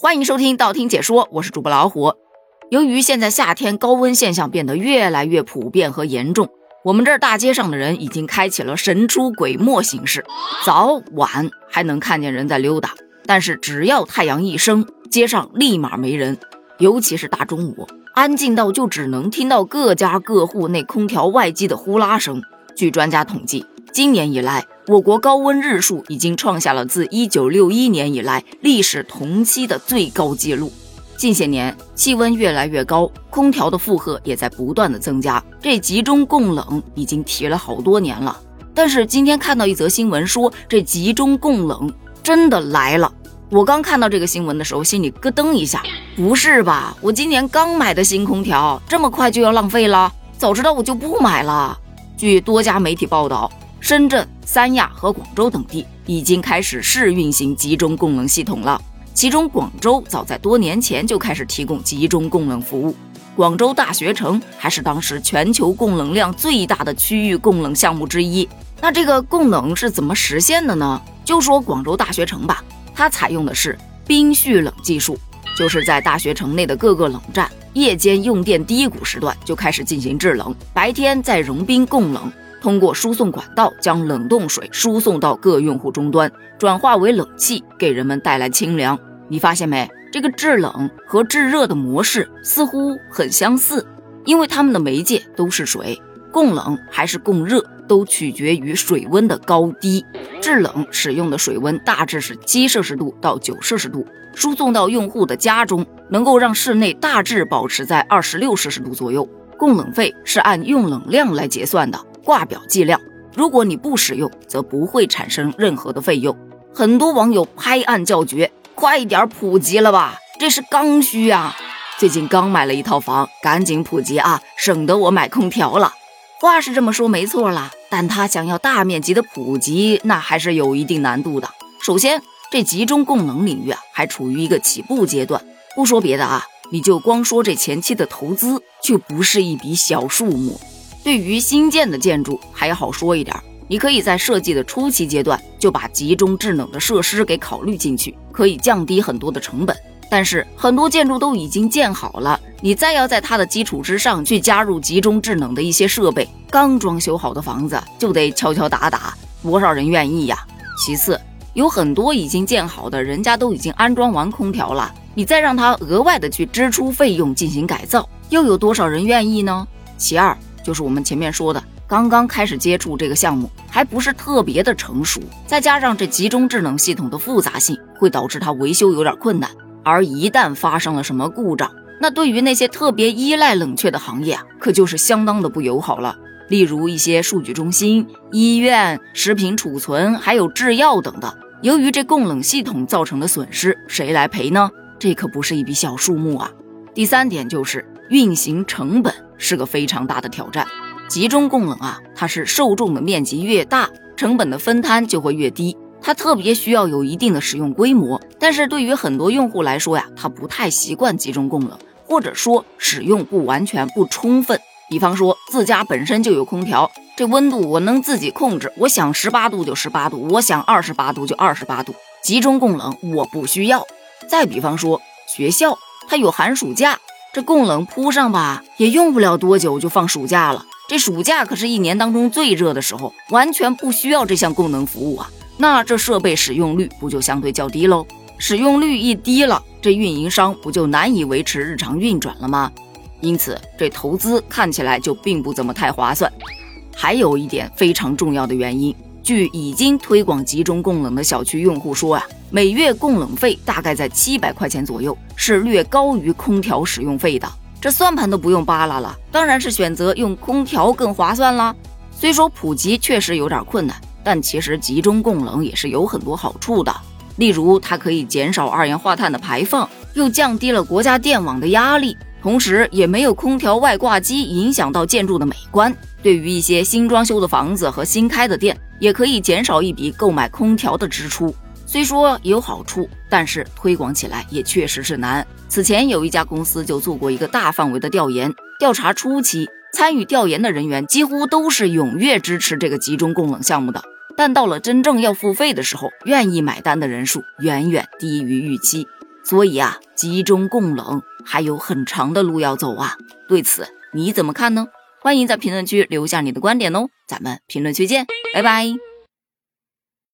欢迎收听道听解说，我是主播老虎。由于现在夏天高温现象变得越来越普遍和严重，我们这儿大街上的人已经开启了神出鬼没形式，早晚还能看见人在溜达，但是只要太阳一升，街上立马没人，尤其是大中午，安静到就只能听到各家各户那空调外机的呼啦声。据专家统计，今年以来，我国高温日数已经创下了自1961年以来历史同期的最高纪录。近些年气温越来越高，空调的负荷也在不断的增加，这集中供冷已经提了好多年了。但是今天看到一则新闻说，这集中供冷真的来了。我刚看到这个新闻的时候，心里咯噔一下，不是吧？我今年刚买的新空调，这么快就要浪费了？早知道我就不买了。据多家媒体报道，深圳、三亚和广州等地已经开始试运行集中供冷系统了。其中，广州早在多年前就开始提供集中供冷服务。广州大学城还是当时全球供冷量最大的区域供冷项目之一。那这个供冷是怎么实现的呢？就说广州大学城吧，它采用的是冰蓄冷技术，就是在大学城内的各个冷站。夜间用电低谷时段就开始进行制冷，白天再融冰供冷，通过输送管道将冷冻水输送到各用户终端，转化为冷气，给人们带来清凉。你发现没？这个制冷和制热的模式似乎很相似，因为它们的媒介都是水，供冷还是供热都取决于水温的高低。制冷使用的水温大致是七摄氏度到九摄氏度。输送到用户的家中，能够让室内大致保持在二十六摄氏度左右。供冷费是按用冷量来结算的，挂表计量。如果你不使用，则不会产生任何的费用。很多网友拍案叫绝：“快点普及了吧，这是刚需啊！最近刚买了一套房，赶紧普及啊，省得我买空调了。”话是这么说没错啦，但他想要大面积的普及，那还是有一定难度的。首先，这集中供能领域啊，还处于一个起步阶段。不说别的啊，你就光说这前期的投资，就不是一笔小数目。对于新建的建筑还好说一点儿，你可以在设计的初期阶段就把集中制冷的设施给考虑进去，可以降低很多的成本。但是很多建筑都已经建好了，你再要在它的基础之上去加入集中制冷的一些设备，刚装修好的房子就得敲敲打打，多少人愿意呀？其次。有很多已经建好的，人家都已经安装完空调了，你再让他额外的去支出费用进行改造，又有多少人愿意呢？其二就是我们前面说的，刚刚开始接触这个项目，还不是特别的成熟，再加上这集中制冷系统的复杂性，会导致它维修有点困难。而一旦发生了什么故障，那对于那些特别依赖冷却的行业啊，可就是相当的不友好了。例如一些数据中心、医院、食品储存，还有制药等的。由于这供冷系统造成的损失，谁来赔呢？这可不是一笔小数目啊！第三点就是运行成本是个非常大的挑战。集中供冷啊，它是受众的面积越大，成本的分摊就会越低。它特别需要有一定的使用规模，但是对于很多用户来说呀，他不太习惯集中供冷，或者说使用不完全不充分。比方说自家本身就有空调。这温度我能自己控制，我想十八度就十八度，我想二十八度就二十八度，集中供冷我不需要。再比方说学校，它有寒暑假，这供冷铺上吧，也用不了多久就放暑假了。这暑假可是一年当中最热的时候，完全不需要这项供能服务啊。那这设备使用率不就相对较低喽？使用率一低了，这运营商不就难以维持日常运转了吗？因此，这投资看起来就并不怎么太划算。还有一点非常重要的原因，据已经推广集中供冷的小区用户说啊，每月供冷费大概在七百块钱左右，是略高于空调使用费的。这算盘都不用扒拉了，当然是选择用空调更划算啦。虽说普及确实有点困难，但其实集中供冷也是有很多好处的。例如，它可以减少二氧化碳的排放，又降低了国家电网的压力。同时也没有空调外挂机影响到建筑的美观。对于一些新装修的房子和新开的店，也可以减少一笔购买空调的支出。虽说有好处，但是推广起来也确实是难。此前有一家公司就做过一个大范围的调研，调查初期参与调研的人员几乎都是踊跃支持这个集中供冷项目的，但到了真正要付费的时候，愿意买单的人数远远低于预期。所以啊，集中供冷还有很长的路要走啊。对此你怎么看呢？欢迎在评论区留下你的观点哦，咱们评论区见，拜拜。